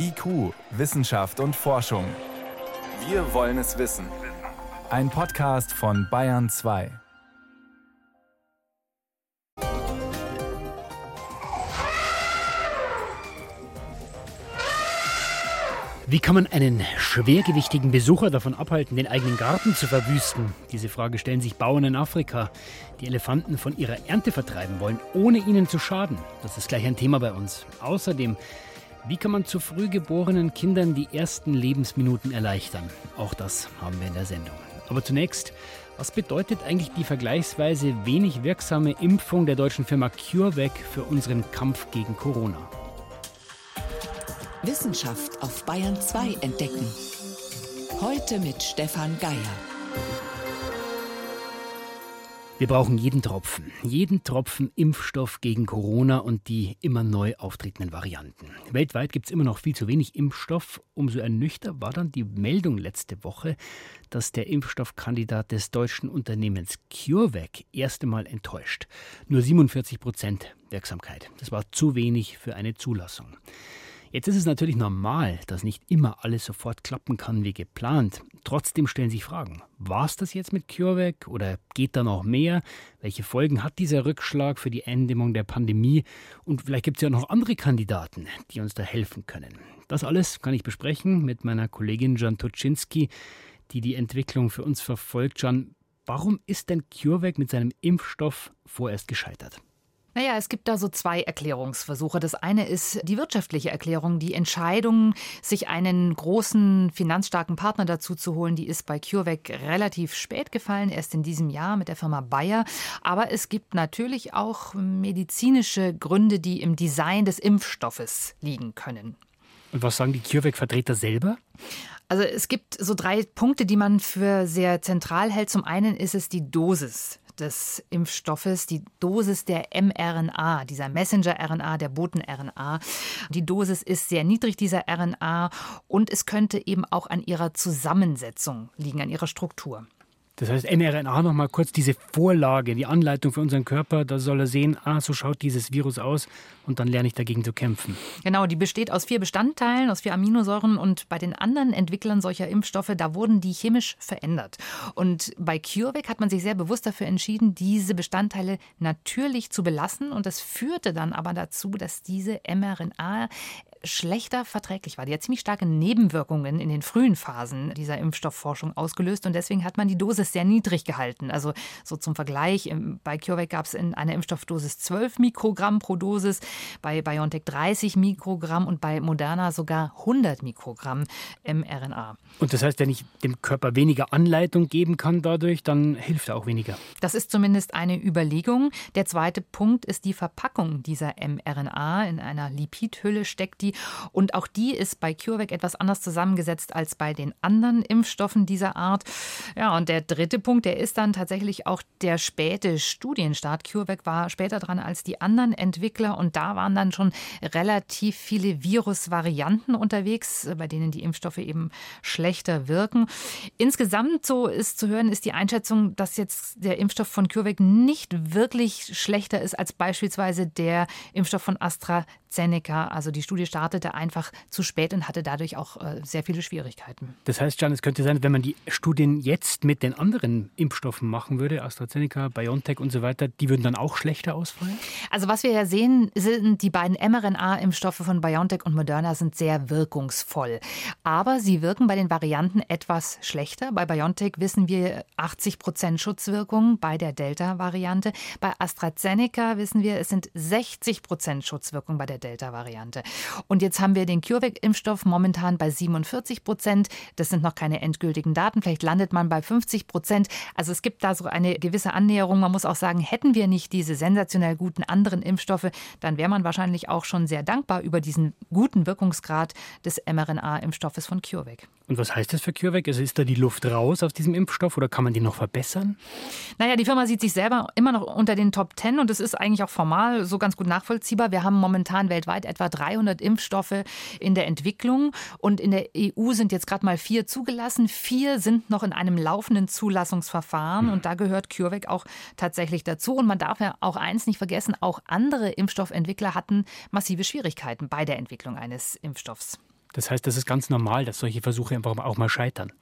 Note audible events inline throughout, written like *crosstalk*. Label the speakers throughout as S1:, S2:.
S1: IQ, Wissenschaft und Forschung. Wir wollen es wissen. Ein Podcast von Bayern 2.
S2: Wie kann man einen schwergewichtigen Besucher davon abhalten, den eigenen Garten zu verwüsten? Diese Frage stellen sich Bauern in Afrika, die Elefanten von ihrer Ernte vertreiben wollen, ohne ihnen zu schaden. Das ist gleich ein Thema bei uns. Außerdem, wie kann man zu früh geborenen Kindern die ersten Lebensminuten erleichtern? Auch das haben wir in der Sendung. Aber zunächst, was bedeutet eigentlich die vergleichsweise wenig wirksame Impfung der deutschen Firma CureVac für unseren Kampf gegen Corona?
S3: Wissenschaft auf Bayern 2 entdecken. Heute mit Stefan Geier.
S2: Wir brauchen jeden Tropfen, jeden Tropfen Impfstoff gegen Corona und die immer neu auftretenden Varianten. Weltweit gibt es immer noch viel zu wenig Impfstoff. Umso ernüchter war dann die Meldung letzte Woche, dass der Impfstoffkandidat des deutschen Unternehmens CureVac erst einmal enttäuscht. Nur 47 Prozent Wirksamkeit. Das war zu wenig für eine Zulassung. Jetzt ist es natürlich normal, dass nicht immer alles sofort klappen kann wie geplant. Trotzdem stellen sich Fragen. War es das jetzt mit CureVac oder geht da noch mehr? Welche Folgen hat dieser Rückschlag für die Eindämmung der Pandemie? Und vielleicht gibt es ja noch andere Kandidaten, die uns da helfen können. Das alles kann ich besprechen mit meiner Kollegin Jan Toczynski, die die Entwicklung für uns verfolgt. Jan, warum ist denn CureVac mit seinem Impfstoff vorerst gescheitert?
S4: Naja, es gibt da so zwei Erklärungsversuche. Das eine ist die wirtschaftliche Erklärung. Die Entscheidung, sich einen großen, finanzstarken Partner dazu zu holen, die ist bei CureVac relativ spät gefallen, erst in diesem Jahr mit der Firma Bayer. Aber es gibt natürlich auch medizinische Gründe, die im Design des Impfstoffes liegen können.
S2: Und was sagen die CureVac-Vertreter selber?
S4: Also es gibt so drei Punkte, die man für sehr zentral hält. Zum einen ist es die Dosis des Impfstoffes, die Dosis der mRNA, dieser Messenger-RNA, der Boten-RNA. Die Dosis ist sehr niedrig, dieser RNA, und es könnte eben auch an ihrer Zusammensetzung liegen, an ihrer Struktur.
S2: Das heißt, mRNA noch mal kurz diese Vorlage, die Anleitung für unseren Körper, da soll er sehen, ah, so schaut dieses Virus aus und dann lerne ich dagegen zu kämpfen.
S4: Genau, die besteht aus vier Bestandteilen, aus vier Aminosäuren und bei den anderen Entwicklern solcher Impfstoffe, da wurden die chemisch verändert. Und bei CureVac hat man sich sehr bewusst dafür entschieden, diese Bestandteile natürlich zu belassen und das führte dann aber dazu, dass diese mRNA schlechter verträglich war. Die hat ziemlich starke Nebenwirkungen in den frühen Phasen dieser Impfstoffforschung ausgelöst und deswegen hat man die Dosis sehr niedrig gehalten. Also so zum Vergleich, bei CureVac gab es in einer Impfstoffdosis 12 Mikrogramm pro Dosis, bei BioNTech 30 Mikrogramm und bei Moderna sogar 100 Mikrogramm mRNA.
S2: Und das heißt, wenn ich dem Körper weniger Anleitung geben kann dadurch, dann hilft er auch weniger.
S4: Das ist zumindest eine Überlegung. Der zweite Punkt ist die Verpackung dieser mRNA. In einer Lipidhülle steckt die die. Und auch die ist bei CureVac etwas anders zusammengesetzt als bei den anderen Impfstoffen dieser Art. Ja, und der dritte Punkt, der ist dann tatsächlich auch der späte Studienstart. CureVac war später dran als die anderen Entwickler und da waren dann schon relativ viele Virusvarianten unterwegs, bei denen die Impfstoffe eben schlechter wirken. Insgesamt, so ist zu hören, ist die Einschätzung, dass jetzt der Impfstoff von CureVac nicht wirklich schlechter ist als beispielsweise der Impfstoff von AstraZeneca. Also die Studie startet startete einfach zu spät und hatte dadurch auch äh, sehr viele Schwierigkeiten.
S2: Das heißt, Jan, es könnte sein, wenn man die Studien jetzt mit den anderen Impfstoffen machen würde, AstraZeneca, BioNTech und so weiter, die würden dann auch schlechter ausfallen?
S4: Also was wir ja sehen, sind die beiden mRNA-Impfstoffe von BioNTech und Moderna sind sehr wirkungsvoll. Aber sie wirken bei den Varianten etwas schlechter. Bei BioNTech wissen wir 80 Prozent Schutzwirkung bei der Delta-Variante. Bei AstraZeneca wissen wir, es sind 60 Prozent Schutzwirkung bei der Delta-Variante. Und jetzt haben wir den CureVac-Impfstoff momentan bei 47 Prozent. Das sind noch keine endgültigen Daten. Vielleicht landet man bei 50 Prozent. Also es gibt da so eine gewisse Annäherung. Man muss auch sagen, hätten wir nicht diese sensationell guten anderen Impfstoffe, dann wäre man wahrscheinlich auch schon sehr dankbar über diesen guten Wirkungsgrad des mRNA-Impfstoffes von CureVac.
S2: Und was heißt das für CureVac? Also ist da die Luft raus aus diesem Impfstoff oder kann man den noch verbessern?
S4: Naja, die Firma sieht sich selber immer noch unter den Top Ten und es ist eigentlich auch formal so ganz gut nachvollziehbar. Wir haben momentan weltweit etwa 300 Impfstoffe in der Entwicklung und in der EU sind jetzt gerade mal vier zugelassen. Vier sind noch in einem laufenden Zulassungsverfahren mhm. und da gehört CureVac auch tatsächlich dazu. Und man darf ja auch eins nicht vergessen, auch andere Impfstoffentwickler hatten massive Schwierigkeiten bei der Entwicklung eines Impfstoffs.
S2: Das heißt, das ist ganz normal, dass solche Versuche einfach auch mal scheitern.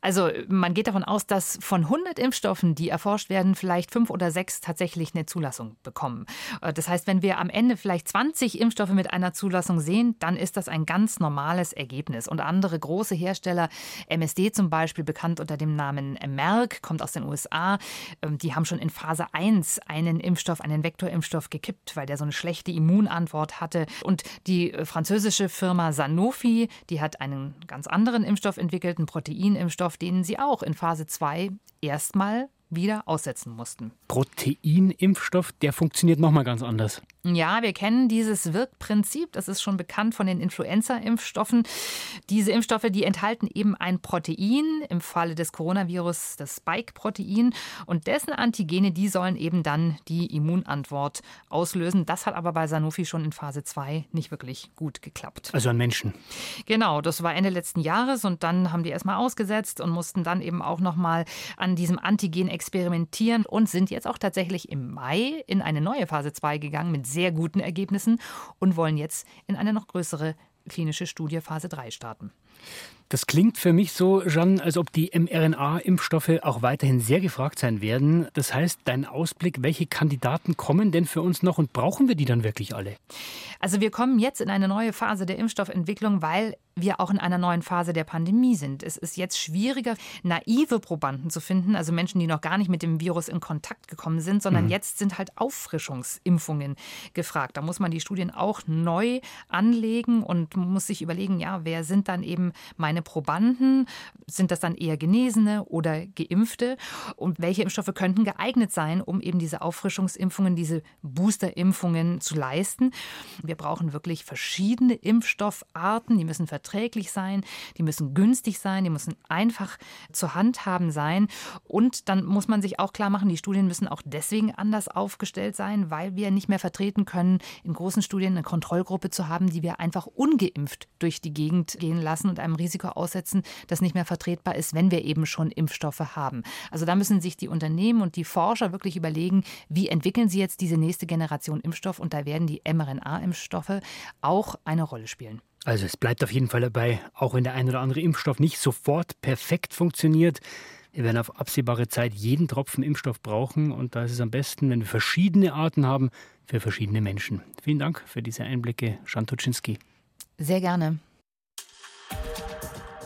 S4: Also man geht davon aus, dass von 100 Impfstoffen, die erforscht werden, vielleicht fünf oder sechs tatsächlich eine Zulassung bekommen. Äh, das heißt, wenn wir am Ende vielleicht 20 Impfstoffe mit einer Zulassung sehen, dann ist das ein ganz normales Ergebnis. Und andere große Hersteller, MSD zum Beispiel, bekannt unter dem Namen Merck, kommt aus den USA, ähm, die haben schon in Phase 1 einen Impfstoff, einen Vektorimpfstoff gekippt, weil der so eine schlechte Immunantwort hatte. Und die äh, französische Firma Sanofi, die hat einen ganz anderen Impfstoff entwickelt, einen Proteinimpfstoff, den sie auch in Phase 2 erstmal wieder aussetzen mussten.
S2: Proteinimpfstoff, der funktioniert nochmal ganz anders.
S4: Ja, wir kennen dieses Wirkprinzip. Das ist schon bekannt von den Influenza-Impfstoffen. Diese Impfstoffe, die enthalten eben ein Protein, im Falle des Coronavirus das Spike-Protein. Und dessen Antigene, die sollen eben dann die Immunantwort auslösen. Das hat aber bei Sanofi schon in Phase 2 nicht wirklich gut geklappt.
S2: Also an Menschen.
S4: Genau, das war Ende letzten Jahres und dann haben die erstmal ausgesetzt und mussten dann eben auch nochmal an diesem Antigen experimentieren und sind jetzt auch tatsächlich im Mai in eine neue Phase 2 gegangen mit sehr guten Ergebnissen und wollen jetzt in eine noch größere klinische Studie Phase 3 starten.
S2: Das klingt für mich so, Jeanne, als ob die mRNA-Impfstoffe auch weiterhin sehr gefragt sein werden. Das heißt, dein Ausblick, welche Kandidaten kommen denn für uns noch und brauchen wir die dann wirklich alle?
S4: Also wir kommen jetzt in eine neue Phase der Impfstoffentwicklung, weil wir auch in einer neuen Phase der Pandemie sind. Es ist jetzt schwieriger, naive Probanden zu finden, also Menschen, die noch gar nicht mit dem Virus in Kontakt gekommen sind, sondern mhm. jetzt sind halt Auffrischungsimpfungen gefragt. Da muss man die Studien auch neu anlegen und muss sich überlegen, ja, wer sind dann eben meine Probanden? Sind das dann eher Genesene oder Geimpfte? Und welche Impfstoffe könnten geeignet sein, um eben diese Auffrischungsimpfungen, diese Boosterimpfungen zu leisten? Wir brauchen wirklich verschiedene Impfstoffarten, die müssen verträglich sein, die müssen günstig sein, die müssen einfach zu handhaben sein. Und dann muss man sich auch klar machen, die Studien müssen auch deswegen anders aufgestellt sein, weil wir nicht mehr vertreten können, in großen Studien eine Kontrollgruppe zu haben, die wir einfach ungeimpft durch die Gegend gehen lassen und einem Risiko aussetzen, das nicht mehr vertretbar ist, wenn wir eben schon Impfstoffe haben. Also da müssen sich die Unternehmen und die Forscher wirklich überlegen, wie entwickeln sie jetzt diese nächste Generation Impfstoff und da werden die mRNA-Impfstoffe auch eine Rolle spielen.
S2: Also es bleibt auf jeden Fall dabei, auch wenn der ein oder andere Impfstoff nicht sofort perfekt funktioniert. Wir werden auf absehbare Zeit jeden Tropfen Impfstoff brauchen und da ist es am besten, wenn wir verschiedene Arten haben für verschiedene Menschen. Vielen Dank für diese Einblicke, Schantuczynski.
S4: Sehr gerne.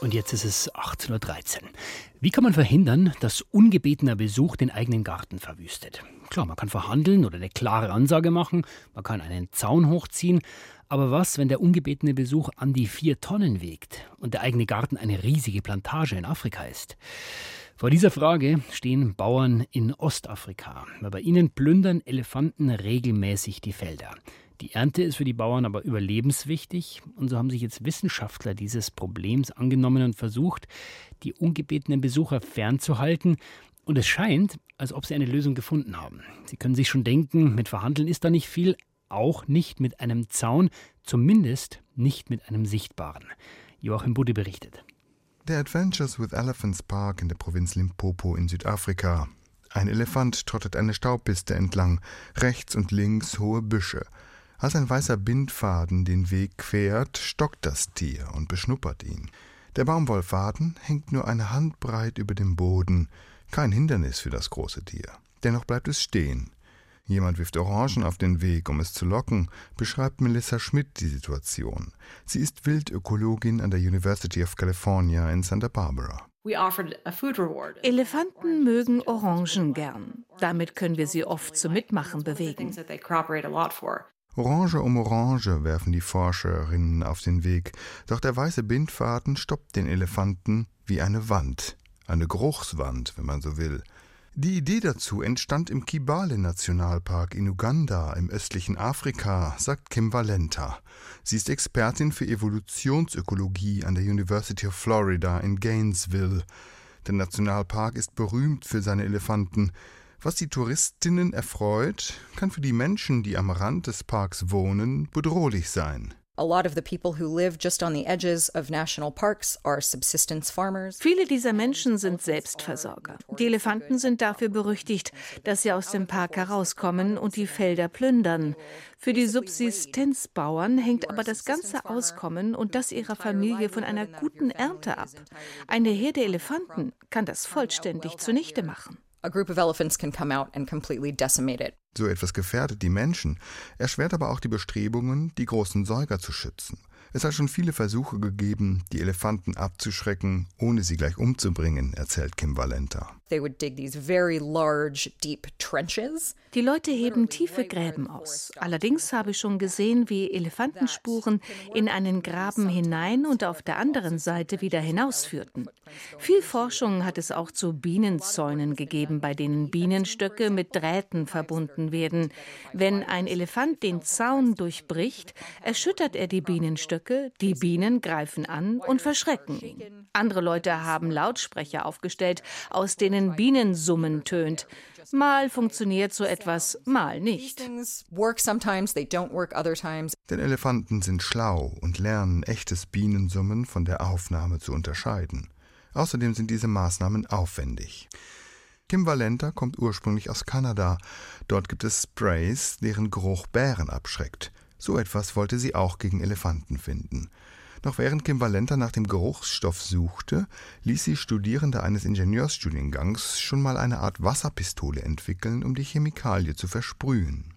S2: Und jetzt ist es 18.13 Uhr. Wie kann man verhindern, dass ungebetener Besuch den eigenen Garten verwüstet? Klar, man kann verhandeln oder eine klare Ansage machen, man kann einen Zaun hochziehen, aber was, wenn der ungebetene Besuch an die vier Tonnen wiegt und der eigene Garten eine riesige Plantage in Afrika ist? Vor dieser Frage stehen Bauern in Ostafrika. Bei ihnen plündern Elefanten regelmäßig die Felder. Die Ernte ist für die Bauern aber überlebenswichtig und so haben sich jetzt Wissenschaftler dieses Problems angenommen und versucht, die ungebetenen Besucher fernzuhalten. Und es scheint, als ob sie eine Lösung gefunden haben. Sie können sich schon denken, mit Verhandeln ist da nicht viel, auch nicht mit einem Zaun, zumindest nicht mit einem sichtbaren. Joachim Budde berichtet.
S5: Der Adventures with Elephants Park in der Provinz Limpopo in Südafrika. Ein Elefant trottet eine Staubpiste entlang, rechts und links hohe Büsche. Als ein weißer Bindfaden den Weg quert, stockt das Tier und beschnuppert ihn. Der Baumwollfaden hängt nur eine Handbreit über dem Boden, kein Hindernis für das große Tier. Dennoch bleibt es stehen. Jemand wirft Orangen auf den Weg, um es zu locken, beschreibt Melissa Schmidt die Situation. Sie ist Wildökologin an der University of California in Santa Barbara.
S6: Elefanten mögen Orangen gern. Damit können wir sie oft zum Mitmachen bewegen.
S5: Orange um Orange werfen die Forscherinnen auf den Weg, doch der weiße Bindfaden stoppt den Elefanten wie eine Wand, eine Geruchswand, wenn man so will. Die Idee dazu entstand im Kibale-Nationalpark in Uganda im östlichen Afrika, sagt Kim Valenta. Sie ist Expertin für Evolutionsökologie an der University of Florida in Gainesville. Der Nationalpark ist berühmt für seine Elefanten. Was die Touristinnen erfreut, kann für die Menschen, die am Rand des Parks wohnen, bedrohlich sein.
S7: A lot of the people who live just on the edges of national parks are subsistence farmers.
S6: Viele dieser Menschen sind Selbstversorger. Die Elefanten sind dafür berüchtigt, dass sie aus dem Park herauskommen und die Felder plündern. Für die Subsistenzbauern hängt aber das ganze Auskommen und das ihrer Familie von einer guten Ernte ab. Eine Herde Elefanten kann das vollständig zunichte machen.
S7: A group of elephants can come out and completely decimate it.
S5: So etwas gefährdet die Menschen, erschwert aber auch die Bestrebungen, die großen Säuger zu schützen. Es hat schon viele Versuche gegeben, die Elefanten abzuschrecken, ohne sie gleich umzubringen, erzählt Kim Valenta.
S7: They would dig these very large, deep trenches.
S6: Die Leute heben tiefe Gräben aus. Allerdings habe ich schon gesehen, wie Elefantenspuren in einen Graben hinein und auf der anderen Seite wieder hinausführten. Viel Forschung hat es auch zu Bienenzäunen gegeben, bei denen Bienenstöcke mit Drähten verbunden werden. Wenn ein Elefant den Zaun durchbricht, erschüttert er die Bienenstöcke, die Bienen greifen an und verschrecken ihn. Andere Leute haben Lautsprecher aufgestellt, aus denen denen Bienensummen tönt. Mal funktioniert so etwas, mal nicht.
S5: Denn Elefanten sind schlau und lernen echtes Bienensummen von der Aufnahme zu unterscheiden. Außerdem sind diese Maßnahmen aufwendig. Kim Valenta kommt ursprünglich aus Kanada. Dort gibt es Sprays, deren Geruch Bären abschreckt. So etwas wollte sie auch gegen Elefanten finden. Noch während Kim Valenta nach dem Geruchsstoff suchte, ließ sie Studierende eines Ingenieursstudiengangs schon mal eine Art Wasserpistole entwickeln, um die Chemikalie zu versprühen.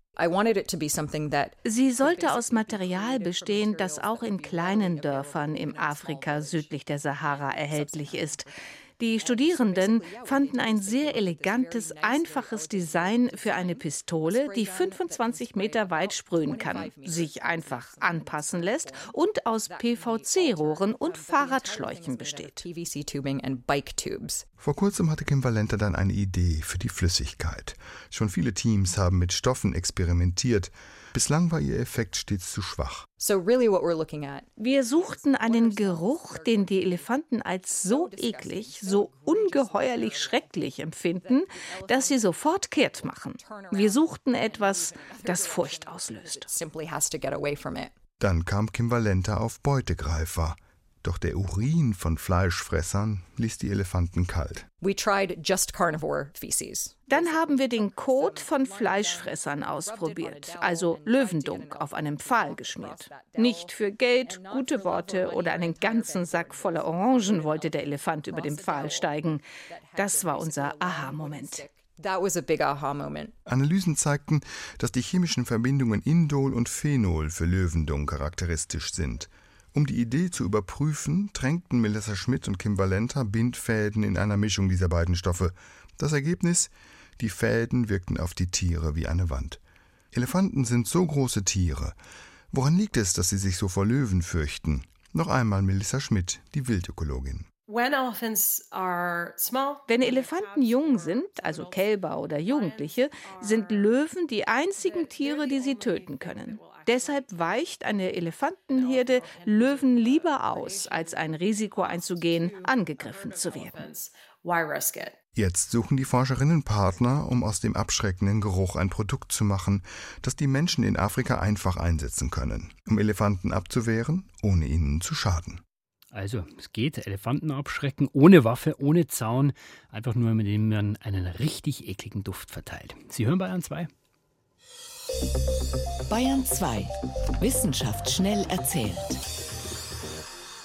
S6: Sie sollte aus Material bestehen, das auch in kleinen Dörfern im Afrika südlich der Sahara erhältlich ist. Die Studierenden fanden ein sehr elegantes, einfaches Design für eine Pistole, die 25 Meter weit sprühen kann, sich einfach anpassen lässt und aus PVC-Rohren und Fahrradschläuchen besteht.
S5: Vor kurzem hatte Kim Valenta dann eine Idee für die Flüssigkeit. Schon viele Teams haben mit Stoffen experimentiert. Bislang war ihr Effekt stets zu schwach.
S6: Wir suchten einen Geruch, den die Elefanten als so eklig, so ungeheuerlich schrecklich empfinden, dass sie sofort kehrt machen. Wir suchten etwas, das Furcht auslöst.
S5: Dann kam Kim Valenta auf Beutegreifer. Doch der Urin von Fleischfressern ließ die Elefanten kalt.
S6: Dann haben wir den Kot von Fleischfressern ausprobiert, also Löwendunk auf einem Pfahl geschmiert. Nicht für Geld, gute Worte oder einen ganzen Sack voller Orangen wollte der Elefant über den Pfahl steigen. Das war unser Aha-Moment.
S5: Analysen zeigten, dass die chemischen Verbindungen Indol und Phenol für Löwendung charakteristisch sind. Um die Idee zu überprüfen, tränkten Melissa Schmidt und Kim Valenta Bindfäden in einer Mischung dieser beiden Stoffe. Das Ergebnis? Die Fäden wirkten auf die Tiere wie eine Wand. Elefanten sind so große Tiere. Woran liegt es, dass sie sich so vor Löwen fürchten? Noch einmal Melissa Schmidt, die Wildökologin.
S6: Wenn Elefanten jung sind, also Kälber oder Jugendliche, sind Löwen die einzigen Tiere, die sie töten können. Deshalb weicht eine Elefantenherde Löwen lieber aus, als ein Risiko einzugehen, angegriffen zu werden.
S5: Jetzt suchen die Forscherinnen Partner, um aus dem abschreckenden Geruch ein Produkt zu machen, das die Menschen in Afrika einfach einsetzen können, um Elefanten abzuwehren, ohne ihnen zu schaden.
S2: Also, es geht, Elefanten abschrecken, ohne Waffe, ohne Zaun, einfach nur, mit dem man einen richtig ekligen Duft verteilt. Sie hören Bayern 2.
S3: Bayern 2. Wissenschaft schnell erzählt.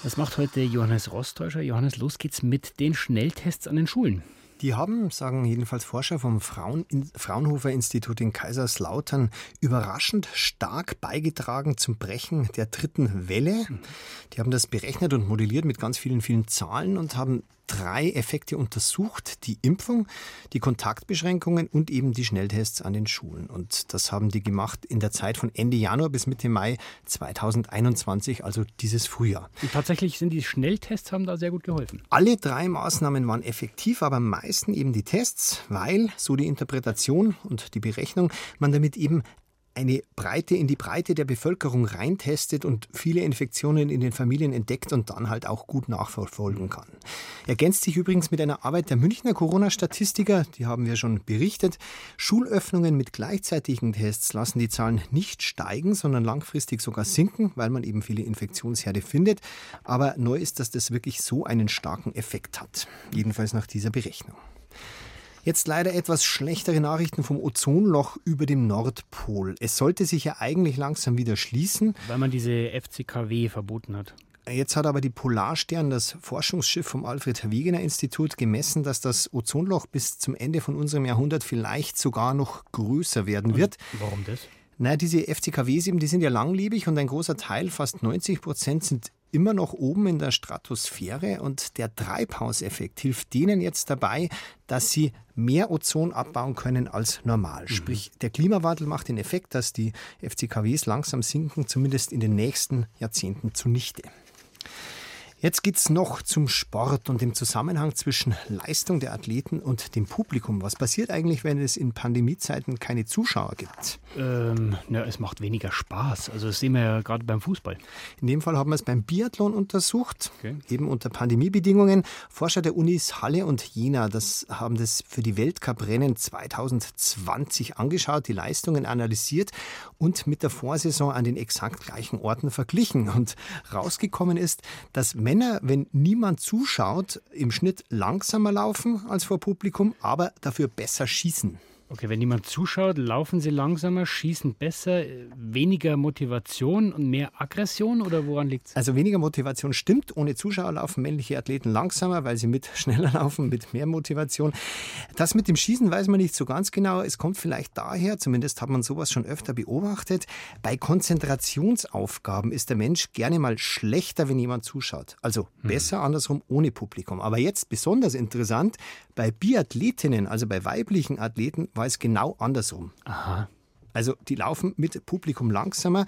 S2: Das macht heute Johannes Rostäuscher. Johannes, los geht's mit den Schnelltests an den Schulen.
S8: Die haben, sagen jedenfalls Forscher vom Fraun Fraunhofer Institut in Kaiserslautern, überraschend stark beigetragen zum Brechen der dritten Welle. Die haben das berechnet und modelliert mit ganz vielen, vielen Zahlen und haben drei Effekte untersucht. Die Impfung, die Kontaktbeschränkungen und eben die Schnelltests an den Schulen. Und das haben die gemacht in der Zeit von Ende Januar bis Mitte Mai 2021, also dieses Frühjahr.
S2: Und tatsächlich sind die Schnelltests haben da sehr gut geholfen.
S8: Alle drei Maßnahmen waren effektiv, aber am meisten eben die Tests, weil, so die Interpretation und die Berechnung, man damit eben eine Breite in die Breite der Bevölkerung reintestet und viele Infektionen in den Familien entdeckt und dann halt auch gut nachverfolgen kann. Ergänzt sich übrigens mit einer Arbeit der Münchner Corona-Statistiker, die haben wir schon berichtet. Schulöffnungen mit gleichzeitigen Tests lassen die Zahlen nicht steigen, sondern langfristig sogar sinken, weil man eben viele Infektionsherde findet. Aber neu ist, dass das wirklich so einen starken Effekt hat. Jedenfalls nach dieser Berechnung. Jetzt leider etwas schlechtere Nachrichten vom Ozonloch über dem Nordpol. Es sollte sich ja eigentlich langsam wieder schließen.
S2: Weil man diese FCKW verboten hat.
S8: Jetzt hat aber die Polarstern, das Forschungsschiff vom Alfred Wegener Institut, gemessen, dass das Ozonloch bis zum Ende von unserem Jahrhundert vielleicht sogar noch größer werden wird.
S2: Und warum das?
S8: Naja, diese FCKWs eben, die sind ja langlebig und ein großer Teil, fast 90 Prozent, sind immer noch oben in der Stratosphäre und der Treibhauseffekt hilft denen jetzt dabei, dass sie mehr Ozon abbauen können als normal. Mhm. Sprich, der Klimawandel macht den Effekt, dass die FCKWs langsam sinken, zumindest in den nächsten Jahrzehnten zunichte. Jetzt geht es noch zum Sport und dem Zusammenhang zwischen Leistung der Athleten und dem Publikum. Was passiert eigentlich, wenn es in Pandemiezeiten keine Zuschauer gibt?
S2: Ähm, na, es macht weniger Spaß. Also das sehen wir ja gerade beim Fußball.
S8: In dem Fall haben wir es beim Biathlon untersucht, okay. eben unter Pandemiebedingungen. Forscher der Unis Halle und Jena das haben das für die Weltcuprennen 2020 angeschaut, die Leistungen analysiert und mit der Vorsaison an den exakt gleichen Orten verglichen. Und rausgekommen ist, dass Männer, wenn niemand zuschaut, im Schnitt langsamer laufen als vor Publikum, aber dafür besser schießen.
S2: Okay, wenn jemand zuschaut, laufen sie langsamer, schießen besser, weniger Motivation und mehr Aggression oder woran liegt es?
S8: Also weniger Motivation stimmt. Ohne Zuschauer laufen männliche Athleten langsamer, weil sie mit *laughs* schneller laufen, mit mehr Motivation. Das mit dem Schießen weiß man nicht so ganz genau. Es kommt vielleicht daher, zumindest hat man sowas schon öfter beobachtet. Bei Konzentrationsaufgaben ist der Mensch gerne mal schlechter, wenn jemand zuschaut. Also hm. besser andersrum ohne Publikum. Aber jetzt besonders interessant, bei Biathletinnen, also bei weiblichen Athleten, war es genau andersrum.
S2: Aha.
S8: Also die laufen mit Publikum langsamer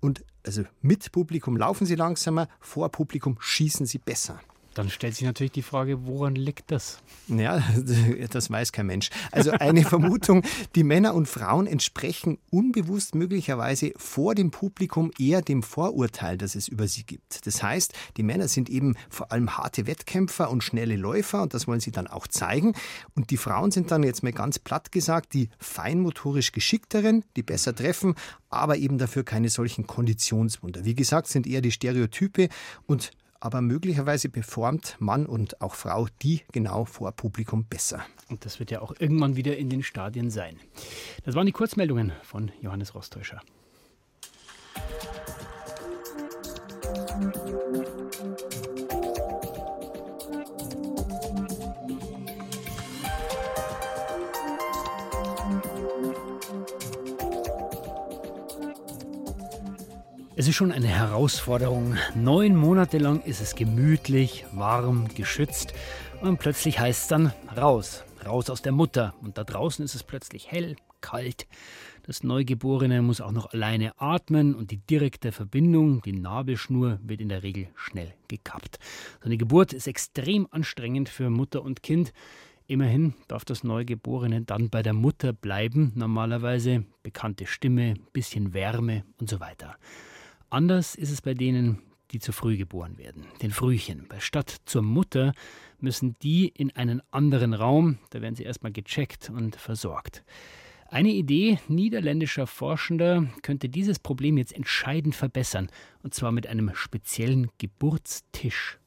S8: und also mit Publikum laufen sie langsamer, vor Publikum schießen sie besser.
S2: Dann stellt sich natürlich die Frage, woran liegt das?
S8: Ja, *laughs* das weiß kein Mensch. Also eine Vermutung, die Männer und Frauen entsprechen unbewusst möglicherweise vor dem Publikum eher dem Vorurteil, das es über sie gibt. Das heißt, die Männer sind eben vor allem harte Wettkämpfer und schnelle Läufer und das wollen sie dann auch zeigen. Und die Frauen sind dann jetzt mal ganz platt gesagt die feinmotorisch geschickteren, die besser treffen, aber eben dafür keine solchen Konditionswunder. Wie gesagt, sind eher die Stereotype und aber möglicherweise performt Mann und auch Frau die genau vor Publikum besser.
S2: Und das wird ja auch irgendwann wieder in den Stadien sein. Das waren die Kurzmeldungen von Johannes Rostäuscher. Es ist schon eine Herausforderung. Neun Monate lang ist es gemütlich, warm, geschützt und plötzlich heißt es dann raus, raus aus der Mutter. Und da draußen ist es plötzlich hell, kalt. Das Neugeborene muss auch noch alleine atmen und die direkte Verbindung, die Nabelschnur, wird in der Regel schnell gekappt. So eine Geburt ist extrem anstrengend für Mutter und Kind. Immerhin darf das Neugeborene dann bei der Mutter bleiben, normalerweise bekannte Stimme, bisschen Wärme und so weiter. Anders ist es bei denen, die zu früh geboren werden, den Frühchen. Bei Stadt zur Mutter müssen die in einen anderen Raum, da werden sie erstmal gecheckt und versorgt. Eine Idee niederländischer Forschender könnte dieses Problem jetzt entscheidend verbessern, und zwar mit einem speziellen Geburtstisch.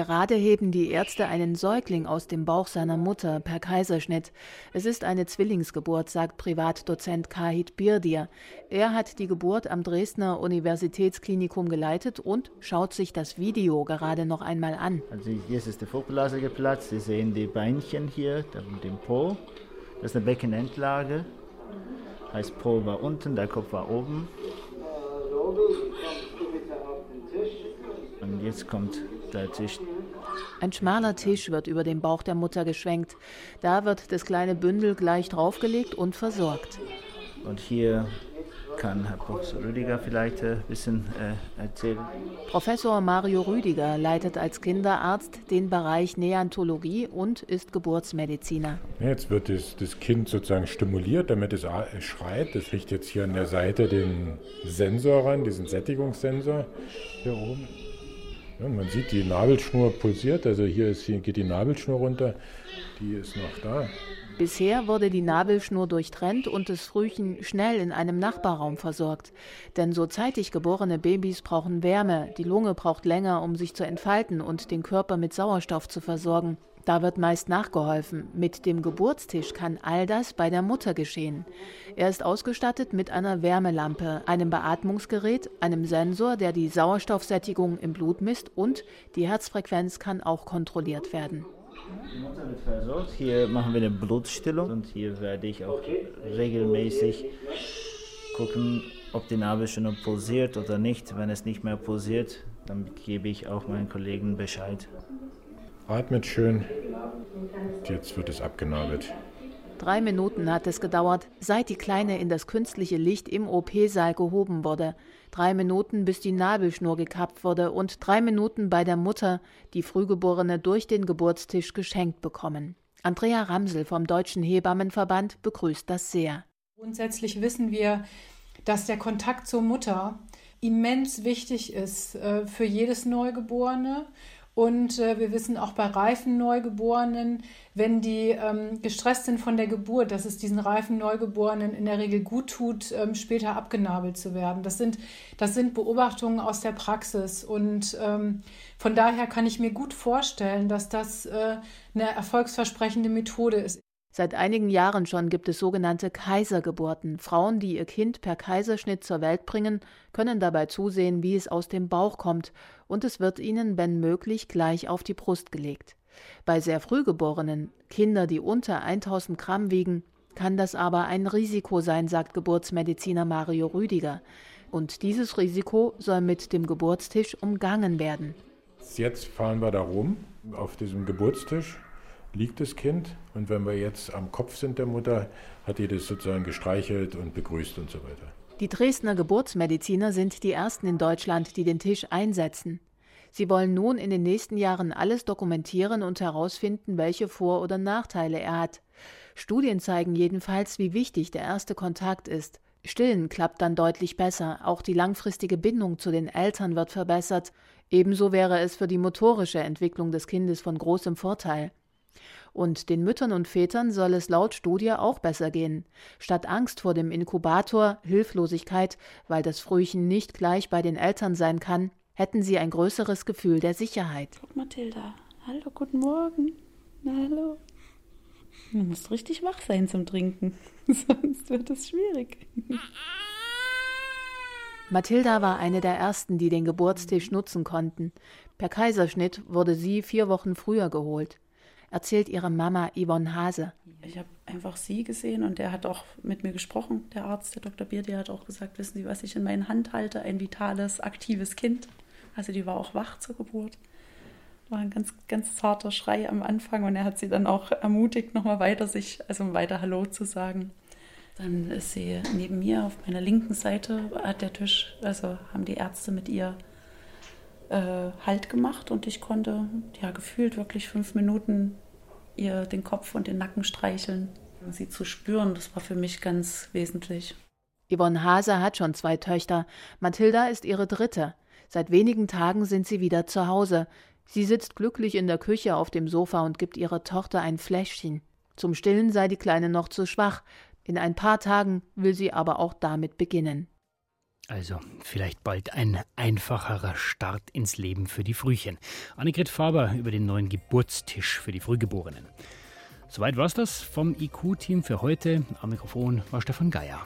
S9: Gerade heben die Ärzte einen Säugling aus dem Bauch seiner Mutter per Kaiserschnitt. Es ist eine Zwillingsgeburt, sagt Privatdozent Kahit Birdir. Er hat die Geburt am Dresdner Universitätsklinikum geleitet und schaut sich das Video gerade noch einmal an.
S10: Also hier ist der Fruchtblase geplatzt. Sie sehen die Beinchen hier, den Po. Das ist eine Beckenendlage. Heißt Po war unten, der Kopf war oben. Und jetzt kommt.
S9: Ein schmaler Tisch wird über den Bauch der Mutter geschwenkt. Da wird das kleine Bündel gleich draufgelegt und versorgt.
S10: Und hier kann Herr Professor Rüdiger vielleicht ein bisschen erzählen.
S9: Professor Mario Rüdiger leitet als Kinderarzt den Bereich Neontologie und ist Geburtsmediziner.
S11: Jetzt wird das, das Kind sozusagen stimuliert, damit es schreit. Das liegt jetzt hier an der Seite den Sensor ran, diesen Sättigungssensor hier oben. Ja, man sieht, die Nabelschnur pulsiert, also hier, ist, hier geht die Nabelschnur runter, die ist noch da.
S9: Bisher wurde die Nabelschnur durchtrennt und das Frühchen schnell in einem Nachbarraum versorgt. Denn so zeitig geborene Babys brauchen Wärme, die Lunge braucht länger, um sich zu entfalten und den Körper mit Sauerstoff zu versorgen. Da wird meist nachgeholfen. Mit dem Geburtstisch kann all das bei der Mutter geschehen. Er ist ausgestattet mit einer Wärmelampe, einem Beatmungsgerät, einem Sensor, der die Sauerstoffsättigung im Blut misst und die Herzfrequenz kann auch kontrolliert werden.
S10: Die Mutter wird versorgt. Hier machen wir eine Blutstillung und hier werde ich auch regelmäßig gucken, ob die Nabelschnur pulsiert oder nicht. Wenn es nicht mehr pulsiert, dann gebe ich auch meinen Kollegen Bescheid.
S11: Atmet schön. Jetzt wird es abgenabelt.
S9: Drei Minuten hat es gedauert, seit die Kleine in das künstliche Licht im OP-Saal gehoben wurde. Drei Minuten, bis die Nabelschnur gekappt wurde und drei Minuten bei der Mutter, die Frühgeborene durch den Geburtstisch geschenkt bekommen. Andrea Ramsel vom Deutschen Hebammenverband begrüßt das sehr.
S12: Grundsätzlich wissen wir, dass der Kontakt zur Mutter immens wichtig ist äh, für jedes Neugeborene und äh, wir wissen auch bei reifen Neugeborenen, wenn die ähm, gestresst sind von der Geburt, dass es diesen reifen Neugeborenen in der Regel gut tut, ähm, später abgenabelt zu werden. Das sind, das sind Beobachtungen aus der Praxis. Und ähm, von daher kann ich mir gut vorstellen, dass das äh, eine erfolgsversprechende Methode ist.
S9: Seit einigen Jahren schon gibt es sogenannte Kaisergeburten. Frauen, die ihr Kind per Kaiserschnitt zur Welt bringen, können dabei zusehen, wie es aus dem Bauch kommt, und es wird ihnen, wenn möglich, gleich auf die Brust gelegt. Bei sehr frühgeborenen, Kinder, die unter 1000 Gramm wiegen, kann das aber ein Risiko sein, sagt Geburtsmediziner Mario Rüdiger. Und dieses Risiko soll mit dem Geburtstisch umgangen werden.
S11: Jetzt fahren wir da rum auf diesem Geburtstisch liegt das Kind. Und wenn wir jetzt am Kopf sind der Mutter, hat die das sozusagen gestreichelt und begrüßt und so weiter.
S9: Die Dresdner Geburtsmediziner sind die ersten in Deutschland, die den Tisch einsetzen. Sie wollen nun in den nächsten Jahren alles dokumentieren und herausfinden, welche Vor- oder Nachteile er hat. Studien zeigen jedenfalls, wie wichtig der erste Kontakt ist. Stillen klappt dann deutlich besser, auch die langfristige Bindung zu den Eltern wird verbessert. Ebenso wäre es für die motorische Entwicklung des Kindes von großem Vorteil. Und den Müttern und Vätern soll es laut Studie auch besser gehen. Statt Angst vor dem Inkubator, Hilflosigkeit, weil das Frühchen nicht gleich bei den Eltern sein kann, hätten sie ein größeres Gefühl der Sicherheit.
S13: Guck, Mathilda. Hallo, guten Morgen. Na, hallo. Du musst richtig wach sein zum Trinken, *laughs* sonst wird es schwierig.
S9: Mathilda war eine der ersten, die den Geburtstisch nutzen konnten. Per Kaiserschnitt wurde sie vier Wochen früher geholt erzählt ihre Mama Yvonne Hase.
S13: Ich habe einfach sie gesehen und der hat auch mit mir gesprochen, der Arzt, der Dr. Bier, der hat auch gesagt, wissen Sie, was ich in meinen Hand halte? Ein vitales, aktives Kind. Also die war auch wach zur Geburt. War ein ganz, ganz zarter Schrei am Anfang und er hat sie dann auch ermutigt, nochmal weiter sich, also weiter Hallo zu sagen. Dann ist sie neben mir auf meiner linken Seite hat der Tisch, also haben die Ärzte mit ihr äh, Halt gemacht und ich konnte ja gefühlt wirklich fünf Minuten ihr den Kopf und den Nacken streicheln. Sie zu spüren, das war für mich ganz wesentlich.
S9: Yvonne Hase hat schon zwei Töchter. Mathilda ist ihre dritte. Seit wenigen Tagen sind sie wieder zu Hause. Sie sitzt glücklich in der Küche auf dem Sofa und gibt ihrer Tochter ein Fläschchen. Zum Stillen sei die Kleine noch zu schwach. In ein paar Tagen will sie aber auch damit beginnen.
S2: Also vielleicht bald ein einfacherer Start ins Leben für die Frühchen. Annegret Faber über den neuen Geburtstisch für die Frühgeborenen. Soweit war's das vom IQ-Team für heute. Am Mikrofon war Stefan Geier.